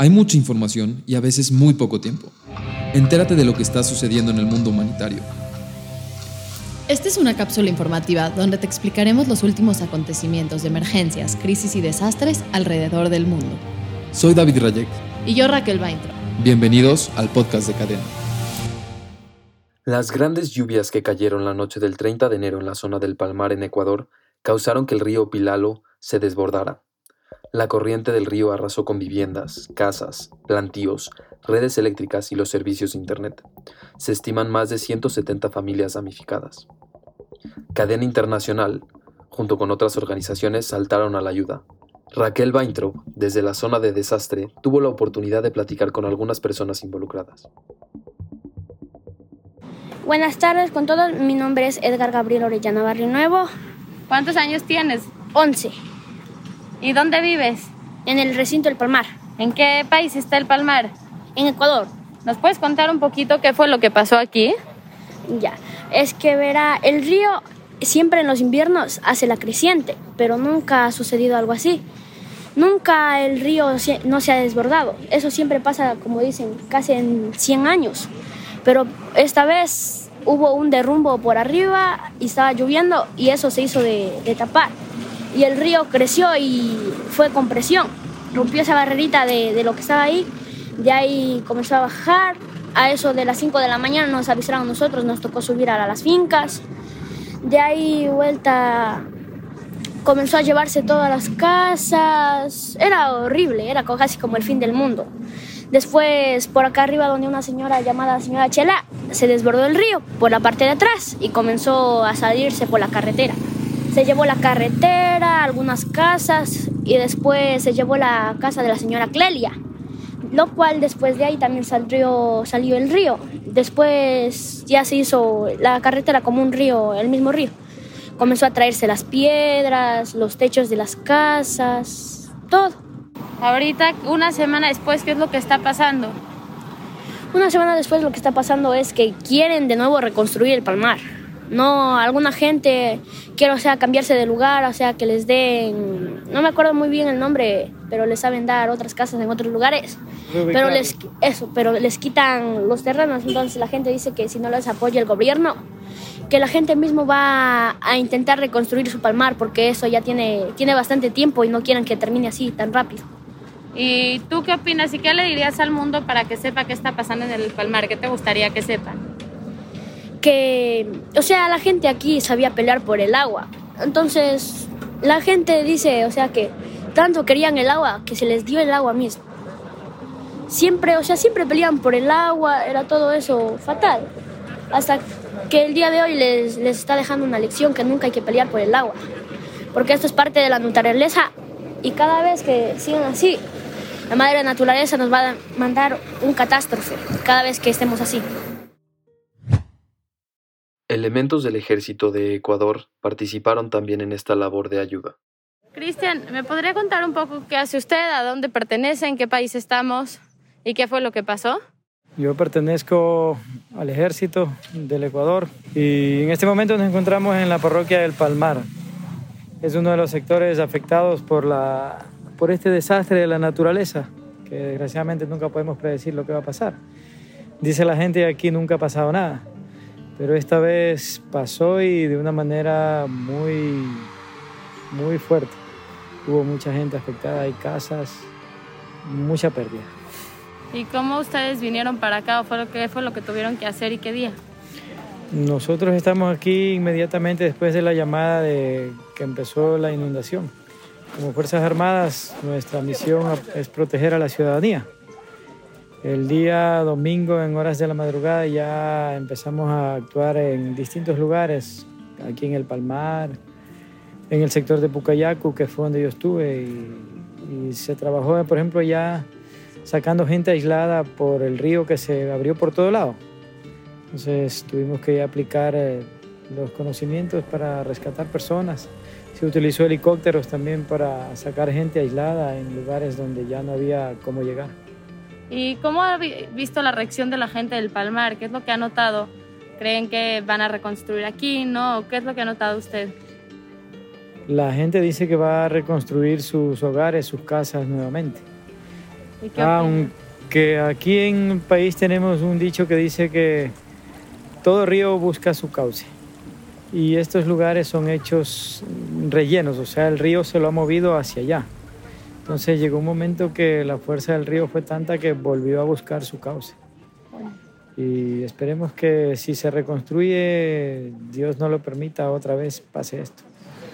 Hay mucha información y a veces muy poco tiempo. Entérate de lo que está sucediendo en el mundo humanitario. Esta es una cápsula informativa donde te explicaremos los últimos acontecimientos de emergencias, crisis y desastres alrededor del mundo. Soy David Rayek. Y yo Raquel Baintro. Bienvenidos al podcast de Cadena. Las grandes lluvias que cayeron la noche del 30 de enero en la zona del Palmar en Ecuador causaron que el río Pilalo se desbordara. La corriente del río arrasó con viviendas, casas, plantíos, redes eléctricas y los servicios de Internet. Se estiman más de 170 familias damnificadas. Cadena Internacional, junto con otras organizaciones, saltaron a la ayuda. Raquel Weintraub, desde la zona de desastre, tuvo la oportunidad de platicar con algunas personas involucradas. Buenas tardes con todos, mi nombre es Edgar Gabriel Orellana Barrio Nuevo. ¿Cuántos años tienes? 11. ¿Y dónde vives? En el recinto del Palmar. ¿En qué país está el Palmar? En Ecuador. ¿Nos puedes contar un poquito qué fue lo que pasó aquí? Ya, es que verá, el río siempre en los inviernos hace la creciente, pero nunca ha sucedido algo así. Nunca el río no se ha desbordado. Eso siempre pasa, como dicen, casi en 100 años. Pero esta vez hubo un derrumbo por arriba y estaba lloviendo y eso se hizo de, de tapar y el río creció y fue con presión. Rompió esa barrerita de, de, lo que estaba ahí, de ahí comenzó a bajar. A eso de las 5 de la mañana nos avisaron nosotros, nos tocó subir a las fincas. De ahí vuelta comenzó a llevarse todas las casas. Era horrible, era casi como el fin del mundo. Después, por acá arriba, donde una señora llamada señora Chela, se desbordó el río por la parte de atrás y comenzó a salirse por la carretera. Se llevó la carretera, algunas casas y después se llevó la casa de la señora Clelia, lo cual después de ahí también salió, salió el río. Después ya se hizo la carretera como un río, el mismo río. Comenzó a traerse las piedras, los techos de las casas, todo. Ahorita, una semana después, ¿qué es lo que está pasando? Una semana después lo que está pasando es que quieren de nuevo reconstruir el palmar. No, alguna gente quiere, o sea, cambiarse de lugar, o sea, que les den, no me acuerdo muy bien el nombre, pero les saben dar otras casas en otros lugares. Pero les, eso, pero les quitan los terrenos, entonces la gente dice que si no les apoya el gobierno, que la gente mismo va a intentar reconstruir su palmar, porque eso ya tiene, tiene bastante tiempo y no quieren que termine así tan rápido. ¿Y tú qué opinas y qué le dirías al mundo para que sepa qué está pasando en el palmar? ¿Qué te gustaría que sepan? Que, o sea, la gente aquí sabía pelear por el agua. Entonces, la gente dice, o sea, que tanto querían el agua que se les dio el agua mismo. Siempre, o sea, siempre peleaban por el agua, era todo eso fatal. Hasta que el día de hoy les, les está dejando una lección que nunca hay que pelear por el agua. Porque esto es parte de la naturaleza y cada vez que sigan así, la madre naturaleza nos va a mandar un catástrofe cada vez que estemos así. Elementos del ejército de Ecuador participaron también en esta labor de ayuda. Cristian, ¿me podría contar un poco qué hace usted, a dónde pertenece, en qué país estamos y qué fue lo que pasó? Yo pertenezco al ejército del Ecuador y en este momento nos encontramos en la parroquia del Palmar. Es uno de los sectores afectados por, la, por este desastre de la naturaleza, que desgraciadamente nunca podemos predecir lo que va a pasar. Dice la gente aquí nunca ha pasado nada pero esta vez pasó y de una manera muy, muy fuerte. Hubo mucha gente afectada, hay casas, mucha pérdida. ¿Y cómo ustedes vinieron para acá? ¿Fue lo ¿Qué fue lo que tuvieron que hacer y qué día? Nosotros estamos aquí inmediatamente después de la llamada de que empezó la inundación. Como Fuerzas Armadas, nuestra misión es proteger a la ciudadanía. El día domingo en horas de la madrugada ya empezamos a actuar en distintos lugares, aquí en el Palmar, en el sector de Pucayacu, que fue donde yo estuve, y, se trabajó, por ejemplo, ya sacando gente aislada por el río que se abrió por todo lado. Entonces tuvimos que aplicar eh, los conocimientos para rescatar personas. Se utilizó helicópteros también para sacar gente aislada en lugares donde ya no había cómo llegar. ¿Y cómo ha visto la reacción de la gente del Palmar? ¿Qué es lo que ha notado? ¿Creen que van a reconstruir aquí? ¿No? ¿Qué es lo que ha notado usted? La gente dice que va a reconstruir sus hogares, sus casas nuevamente. ¿Y qué Aunque aquí en el país tenemos un dicho que dice que todo río busca su cauce. Y estos lugares son hechos rellenos, o sea, el río se lo ha movido hacia allá. Entonces llegó un momento que la fuerza del río fue tanta que volvió a buscar su cauce. Y esperemos que si se reconstruye, Dios no lo permita, otra vez pase esto.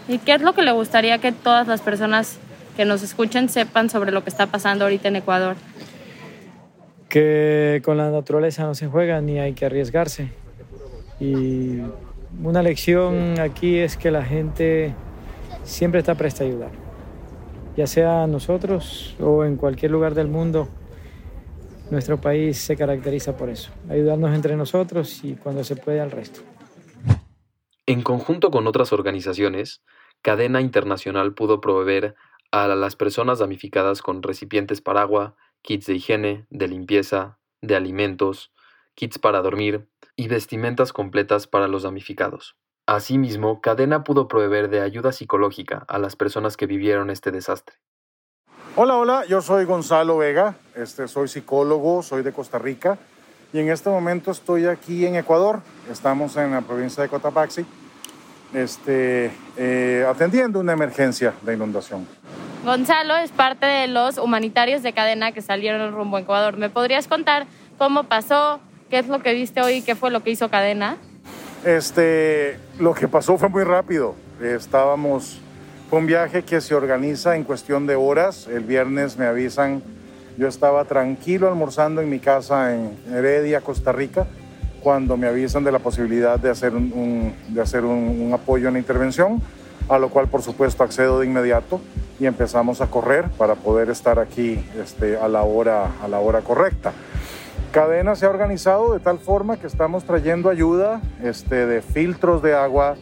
¿Y qué es lo que le gustaría que todas las personas que nos escuchen sepan sobre lo que está pasando ahorita en Ecuador? Que con la naturaleza no se juega ni hay que arriesgarse. Y una lección aquí es que la gente siempre está presta a ayudar ya sea nosotros o en cualquier lugar del mundo, nuestro país se caracteriza por eso, ayudarnos entre nosotros y cuando se puede al resto. En conjunto con otras organizaciones, Cadena Internacional pudo proveer a las personas damnificadas con recipientes para agua, kits de higiene, de limpieza, de alimentos, kits para dormir y vestimentas completas para los damnificados. Asimismo, Cadena pudo proveer de ayuda psicológica a las personas que vivieron este desastre. Hola, hola, yo soy Gonzalo Vega, este, soy psicólogo, soy de Costa Rica y en este momento estoy aquí en Ecuador, estamos en la provincia de Cotapaxi, este, eh, atendiendo una emergencia de inundación. Gonzalo es parte de los humanitarios de cadena que salieron rumbo a Ecuador. ¿Me podrías contar cómo pasó, qué es lo que viste hoy, qué fue lo que hizo cadena? Este, lo que pasó fue muy rápido. Estábamos, fue un viaje que se organiza en cuestión de horas. El viernes me avisan, yo estaba tranquilo almorzando en mi casa en Heredia, Costa Rica, cuando me avisan de la posibilidad de hacer un, de hacer un, apoyo en la intervención, a lo cual por supuesto accedo de inmediato y empezamos a correr para poder estar aquí este, a, la hora, a la hora correcta. Cadena se ha organizado de tal forma que estamos trayendo ayuda este, de filtros de agua,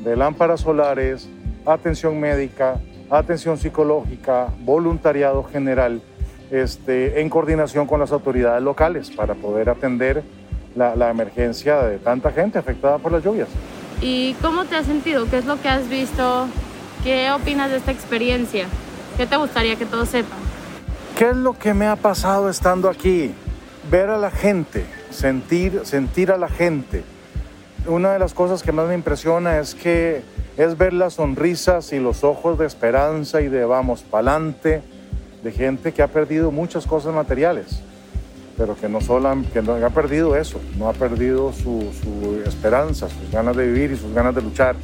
de lámparas solares, atención médica, atención psicológica, voluntariado general, este, en coordinación con las autoridades locales para poder atender la, la, emergencia de tanta gente afectada por las lluvias. ¿Y cómo te has sentido? ¿Qué es lo que has visto? ¿Qué opinas de esta experiencia? ¿Qué te gustaría que todos sepan? ¿Qué es lo que me ha pasado estando aquí? Ver a la gente, sentir, sentir a la gente. Una de las cosas que más me impresiona es que es ver las sonrisas y los ojos de esperanza y de vamos pa'lante de gente que ha perdido muchas cosas materiales, pero que no solo que no ha perdido eso, no ha perdido su, esperanza, sus ganas de vivir y sus ganas de luchar.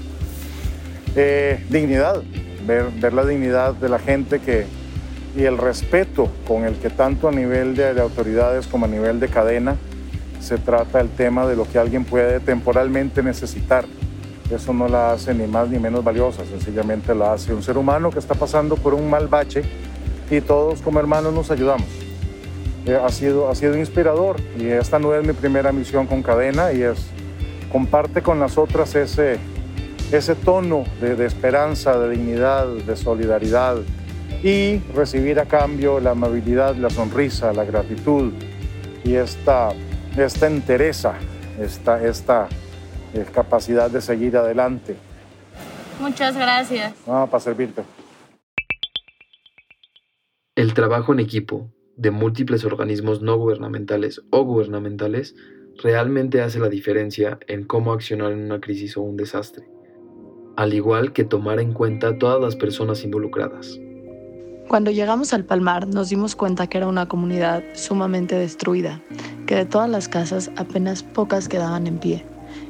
Eh, dignidad, ver, ver la dignidad de la gente que, y el respeto con el que tanto a nivel de, autoridades como a nivel de cadena se trata el tema de lo que alguien puede temporalmente necesitar. Eso no la hace ni más ni menos valiosa, sencillamente la hace un ser humano que está pasando por un mal bache y todos como hermanos nos ayudamos. Eh, ha, sido, ha sido inspirador y esta no es mi primera misión con cadena y es comparte con las otras ese, ese tono de, de esperanza, de dignidad, de solidaridad, y recibir a cambio la amabilidad, la sonrisa, la gratitud y esta, esta entereza, esta, esta eh, capacidad de seguir adelante. Muchas gracias. Ah, para servirte. El trabajo en equipo de múltiples organismos no gubernamentales o gubernamentales realmente hace la diferencia en cómo accionar en una crisis o un desastre, al igual que tomar en cuenta todas las personas involucradas. Cuando llegamos al Palmar nos dimos cuenta que era una comunidad sumamente destruida, que de todas las casas apenas pocas quedaban en pie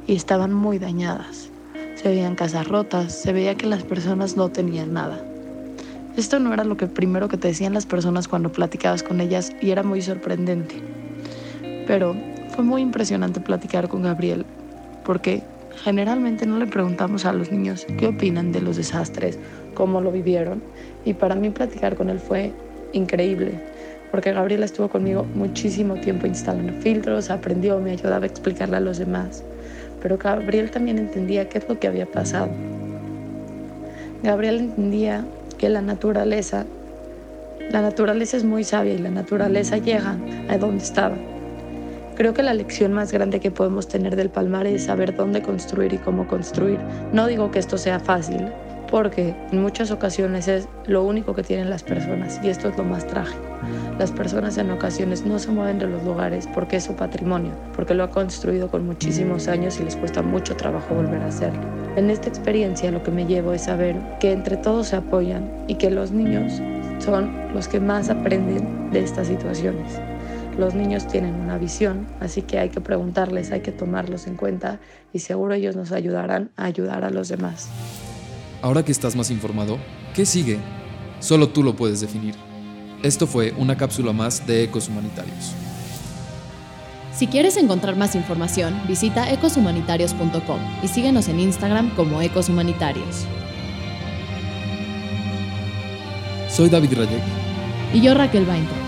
y estaban muy dañadas. Se veían casas rotas, se veía que las personas no tenían nada. Esto no era lo que primero que te decían las personas cuando platicabas con ellas y era muy sorprendente. Pero fue muy impresionante platicar con Gabriel, porque generalmente no le preguntamos a los niños qué opinan de los desastres, cómo lo vivieron, y para mí platicar con él fue increíble, porque Gabriela estuvo conmigo muchísimo tiempo instalando filtros, aprendió, me ayudaba a explicarle a los demás. Pero Gabriel también entendía qué es lo que había pasado. Gabriel entendía que la naturaleza, la naturaleza es muy sabia y la naturaleza llega a donde estaba. Creo que la lección más grande que podemos tener del Palmar es saber dónde construir y cómo construir. No digo que esto sea fácil, porque en muchas ocasiones es lo único que tienen las personas y esto es lo más trágico. Las personas en ocasiones no se mueven de los lugares porque es su patrimonio, porque lo ha construido con muchísimos años y les cuesta mucho trabajo volver a hacerlo. En esta experiencia lo que me llevo es saber que entre todos se apoyan y que los niños son los que más aprenden de estas situaciones. Los niños tienen una visión, así que hay que preguntarles, hay que tomarlos en cuenta y seguro ellos nos ayudarán a ayudar a los demás. Ahora que estás más informado, ¿qué sigue? Solo tú lo puedes definir. Esto fue una cápsula más de Ecos Humanitarios. Si quieres encontrar más información, visita ecoshumanitarios.com y síguenos en Instagram como Ecos Humanitarios. Soy David Rayek. Y yo Raquel Bainto.